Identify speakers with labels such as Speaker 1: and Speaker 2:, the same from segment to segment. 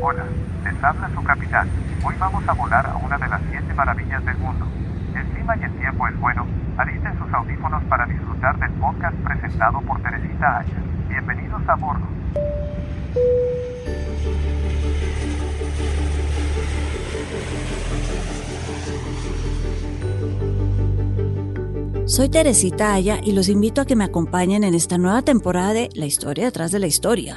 Speaker 1: Hola, les habla su capitán. Hoy vamos a volar a una de las siete maravillas del mundo. El clima y el tiempo es bueno. Alisten sus audífonos para disfrutar del podcast presentado por Teresita Aya. Bienvenidos a bordo.
Speaker 2: Soy Teresita Aya y los invito a que me acompañen en esta nueva temporada de La historia detrás de la historia.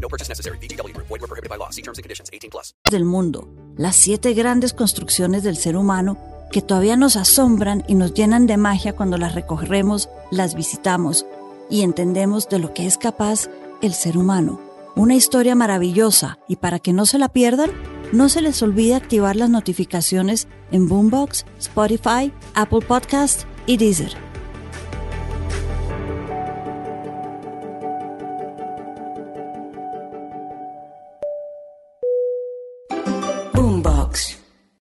Speaker 3: No purchase necessary. BGW. Void were prohibited by law. See terms and conditions. 18 plus.
Speaker 2: Del mundo. Las siete grandes construcciones del ser humano que todavía nos asombran y nos llenan de magia cuando las recorremos, las visitamos y entendemos de lo que es capaz el ser humano. Una historia maravillosa y para que no se la pierdan, no se les olvide activar las notificaciones en Boombox, Spotify, Apple Podcast y Deezer.